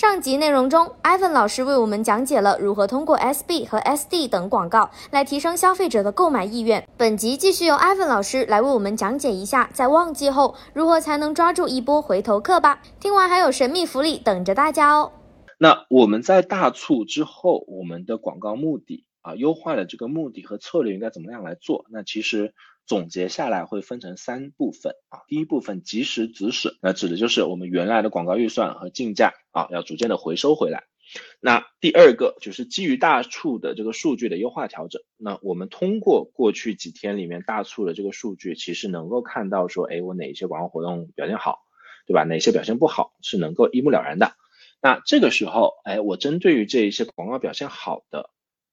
上集内容中，Ivan 老师为我们讲解了如何通过 SB 和 SD 等广告来提升消费者的购买意愿。本集继续由 Ivan 老师来为我们讲解一下，在旺季后如何才能抓住一波回头客吧。听完还有神秘福利等着大家哦。那我们在大促之后，我们的广告目的啊，优化的这个目的和策略应该怎么样来做？那其实。总结下来会分成三部分啊，第一部分及时止损，那指的就是我们原来的广告预算和竞价啊，要逐渐的回收回来。那第二个就是基于大促的这个数据的优化调整，那我们通过过去几天里面大促的这个数据，其实能够看到说，哎，我哪一些广告活动表现好，对吧？哪些表现不好，是能够一目了然的。那这个时候，哎，我针对于这一些广告表现好的。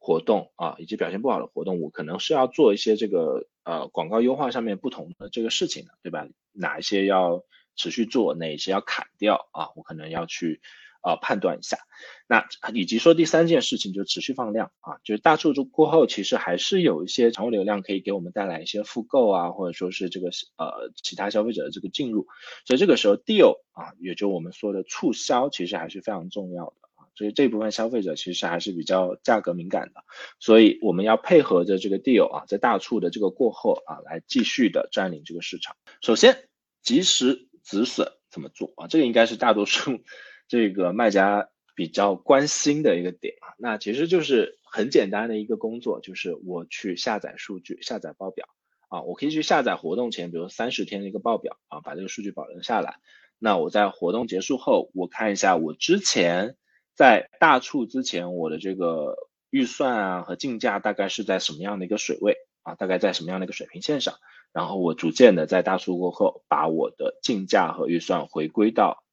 活动啊，以及表现不好的活动，我可能是要做一些这个呃广告优化上面不同的这个事情的，对吧？哪一些要持续做，哪一些要砍掉啊？我可能要去呃判断一下。那以及说第三件事情就持续放量啊，就是大促过后，其实还是有一些常规流量可以给我们带来一些复购啊，或者说是这个呃其他消费者的这个进入，所以这个时候 deal 啊，也就我们说的促销，其实还是非常重要的。所以这部分消费者其实还是比较价格敏感的，所以我们要配合着这个 deal 啊，在大促的这个过后啊，来继续的占领这个市场。首先，及时止损怎么做啊？这个应该是大多数这个卖家比较关心的一个点啊。那其实就是很简单的一个工作，就是我去下载数据、下载报表啊，我可以去下载活动前，比如三十天的一个报表啊，把这个数据保留下来。那我在活动结束后，我看一下我之前。在大促之前，我的这个预算啊和竞价大概是在什么样的一个水位啊？大概在什么样的一个水平线上？然后我逐渐的在大促过后，把我的竞价和预算回归到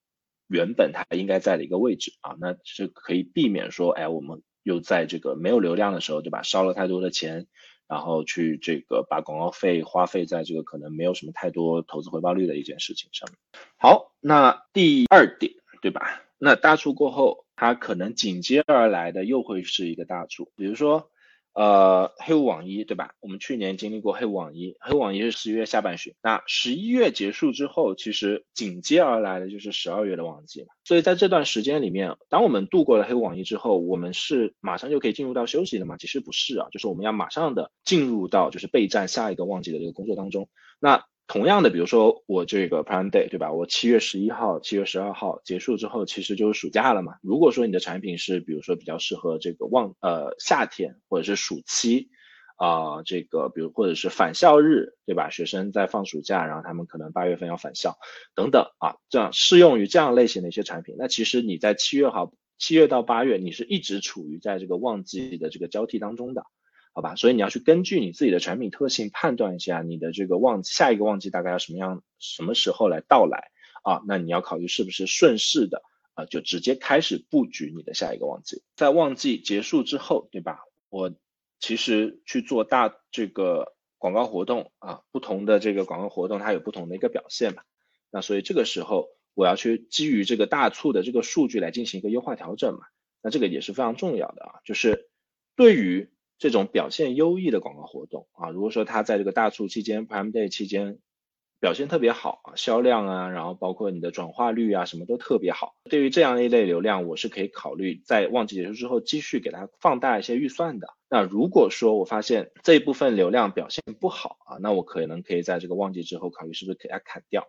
原本它应该在的一个位置啊，那是可以避免说，哎，我们又在这个没有流量的时候，对吧？烧了太多的钱，然后去这个把广告费花费在这个可能没有什么太多投资回报率的一件事情上面。好，那第二点，对吧？那大促过后，它可能紧接而来的又会是一个大促，比如说，呃，黑五网一，对吧？我们去年经历过黑五网一，黑五网一是十一月下半旬，那十一月结束之后，其实紧接而来的就是十二月的旺季了。所以在这段时间里面，当我们度过了黑五网一之后，我们是马上就可以进入到休息的吗？其实不是啊，就是我们要马上的进入到就是备战下一个旺季的这个工作当中。那同样的，比如说我这个 Prime Day，对吧？我七月十一号、七月十二号结束之后，其实就是暑假了嘛。如果说你的产品是，比如说比较适合这个旺呃夏天或者是暑期啊，这个比如或者是返校日，对吧？学生在放暑假，然后他们可能八月份要返校等等啊，这样适用于这样类型的一些产品。那其实你在七月号七月到八月，你是一直处于在这个旺季的这个交替当中的。好吧，所以你要去根据你自己的产品特性判断一下你的这个旺，下一个旺季大概要什么样，什么时候来到来啊？那你要考虑是不是顺势的啊，就直接开始布局你的下一个旺季。在旺季结束之后，对吧？我其实去做大这个广告活动啊，不同的这个广告活动它有不同的一个表现嘛。那所以这个时候我要去基于这个大促的这个数据来进行一个优化调整嘛。那这个也是非常重要的啊，就是对于。这种表现优异的广告活动啊，如果说它在这个大促期间、Prime Day 期间表现特别好啊，销量啊，然后包括你的转化率啊，什么都特别好。对于这样一类流量，我是可以考虑在旺季结束之后继续给它放大一些预算的。那如果说我发现这一部分流量表现不好啊，那我可能可以在这个旺季之后考虑是不是给它砍掉。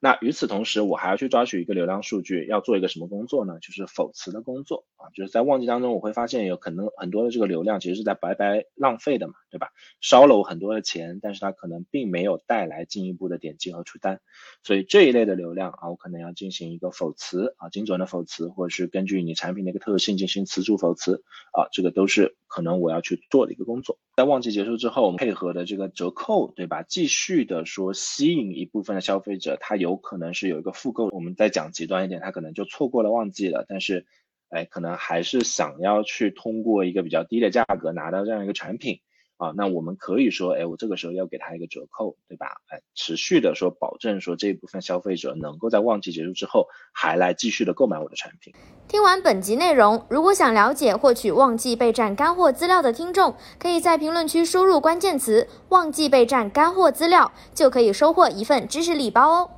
那与此同时，我还要去抓取一个流量数据，要做一个什么工作呢？就是否词的工作啊，就是在旺季当中，我会发现有可能很多的这个流量其实是在白白浪费的嘛，对吧？烧了我很多的钱，但是它可能并没有带来进一步的点击和出单，所以这一类的流量啊，我可能要进行一个否词啊，精准的否词，或者是根据你产品的一个特性进行词组否词啊，这个都是可能我要去做的一个工作。在旺季结束之后，我们配合的这个折扣，对吧？继续的说吸引一部分的消费者，他有可能是有一个复购。我们再讲极端一点，他可能就错过了旺季了，但是，哎，可能还是想要去通过一个比较低的价格拿到这样一个产品。啊，那我们可以说，哎，我这个时候要给他一个折扣，对吧？哎，持续的说，保证说这一部分消费者能够在旺季结束之后还来继续的购买我的产品。听完本集内容，如果想了解获取旺季备战干货资料的听众，可以在评论区输入关键词“旺季备战干货资料”，就可以收获一份知识礼包哦。